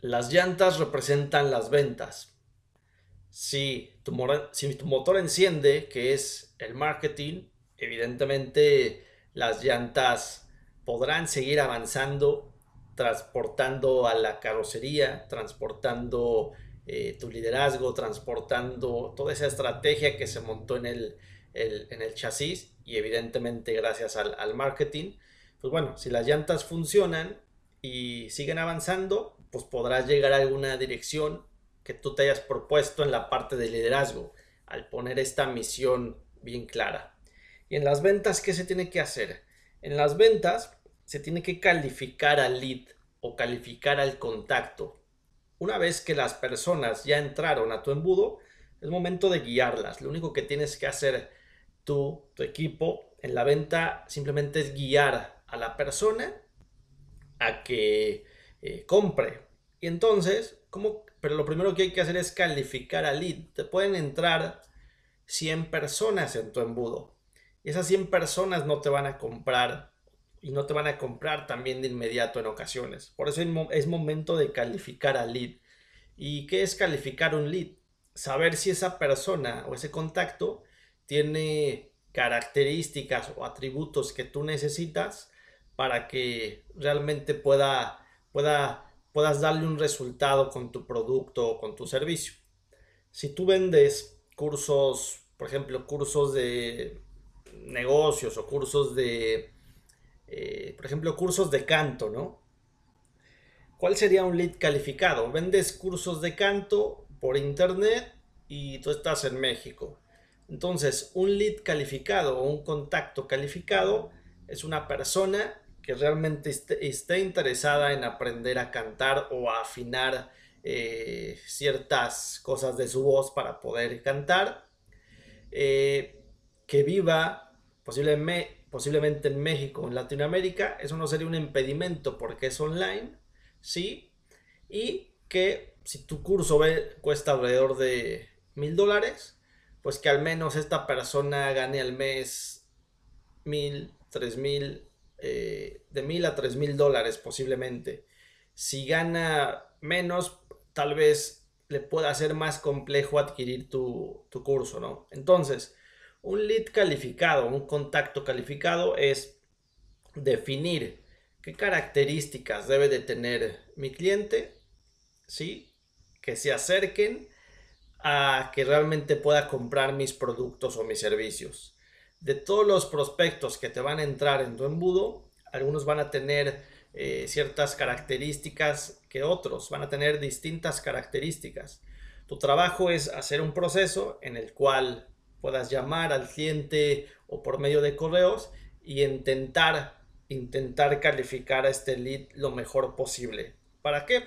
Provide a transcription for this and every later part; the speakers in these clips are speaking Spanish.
Las llantas representan las ventas. Si tu, motor enciende, que es el marketing, evidentemente las llantas podrán seguir avanzando, transportando a la carrocería, transportando eh, tu liderazgo, transportando toda esa estrategia que se montó en el, en el chasis y evidentemente gracias al, al marketing. Pues bueno, si las llantas funcionan y siguen avanzando, pues podrás llegar a alguna dirección que tú te hayas propuesto en la parte de liderazgo al poner esta misión bien clara. Y en las ventas, ¿qué se tiene que hacer? En las ventas se tiene que calificar al lead o calificar al contacto. Una vez que las personas ya entraron a tu embudo, es momento de guiarlas. Lo único que tienes que hacer tú, tu equipo, en la venta simplemente es guiar a la persona a que eh, compre. Y entonces, ¿cómo? Pero lo primero que hay que hacer es calificar al lead. Te pueden entrar 100 personas en tu embudo. Y esas 100 personas no te van a comprar y no te van a comprar también de inmediato en ocasiones. Por eso es momento de calificar al lead. ¿Y qué es calificar un lead? Saber si esa persona o ese contacto tiene características o atributos que tú necesitas para que realmente pueda, pueda puedas darle un resultado con tu producto o con tu servicio. Si tú vendes cursos, por ejemplo, cursos de negocios o cursos de, eh, por ejemplo, cursos de canto, ¿no? ¿Cuál sería un lead calificado? Vendes cursos de canto por internet y tú estás en México. Entonces, un lead calificado o un contacto calificado es una persona que realmente esté, interesada en aprender a cantar o a afinar eh, ciertas cosas de su voz para poder cantar, eh, que viva posiblemente, posiblemente en México o en Latinoamérica, eso no sería un impedimento porque es online, ¿sí? Y que si tu curso cuesta alrededor de mil dólares, pues que al menos esta persona gane al mes mil, tres mil, eh, de mil a tres mil dólares posiblemente. Si gana menos, tal vez le pueda ser más complejo adquirir tu, tu curso, ¿no? Entonces, un lead calificado, un contacto calificado es definir qué características debe de tener mi cliente, ¿sí? Que se acerquen a que realmente pueda comprar mis productos o mis servicios de todos los prospectos que te van a entrar en tu embudo, algunos van a tener eh, ciertas características que otros, van a tener distintas características. Tu trabajo es hacer un proceso en el cual puedas llamar al cliente o por medio de correos y intentar intentar calificar a este lead lo mejor posible. ¿Para qué?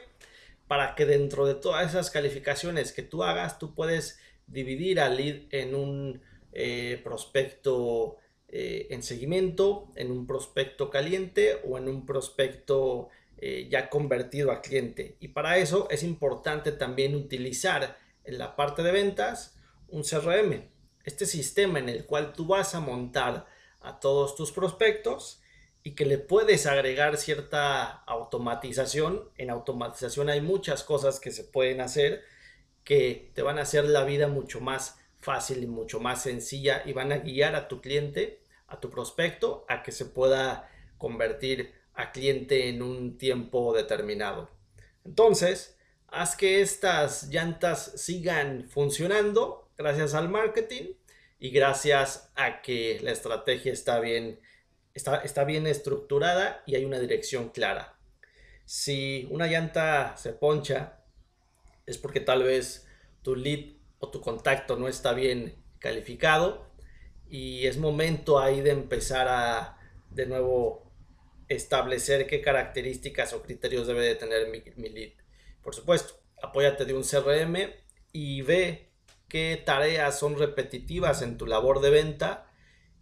Para que dentro de todas esas calificaciones que tú hagas, tú puedes dividir al lead en un eh, prospecto eh, en seguimiento, en un prospecto caliente o en un prospecto eh, ya convertido a cliente. Y para eso es importante también utilizar en la parte de ventas un CRM, este sistema en el cual tú vas a montar a todos tus prospectos y que le puedes agregar cierta automatización. En automatización hay muchas cosas que se pueden hacer que te van a hacer la vida mucho más fácil y mucho más sencilla y van a guiar a tu cliente, a tu prospecto, a que se pueda convertir a cliente en un tiempo determinado. Entonces, haz que estas llantas sigan funcionando gracias al marketing y gracias a que la estrategia está bien, está, está bien estructurada y hay una dirección clara. Si una llanta se poncha, es porque tal vez tu lead o tu contacto no está bien calificado y es momento ahí de empezar a de nuevo establecer qué características o criterios debe de tener mi, lead. Por supuesto, apóyate de un CRM y ve qué tareas son repetitivas en tu labor de venta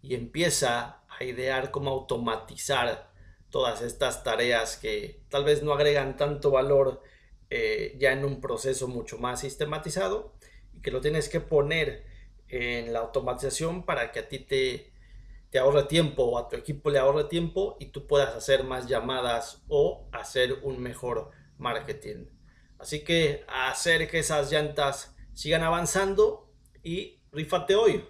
y empieza a idear cómo automatizar todas estas tareas que tal vez no agregan tanto valor eh, ya en un proceso mucho más sistematizado que lo tienes que poner en la automatización para que a ti te, te ahorre tiempo o a tu equipo le ahorre tiempo y tú puedas hacer más llamadas o hacer un mejor marketing. Así que hacer que esas llantas sigan avanzando y rifate hoy.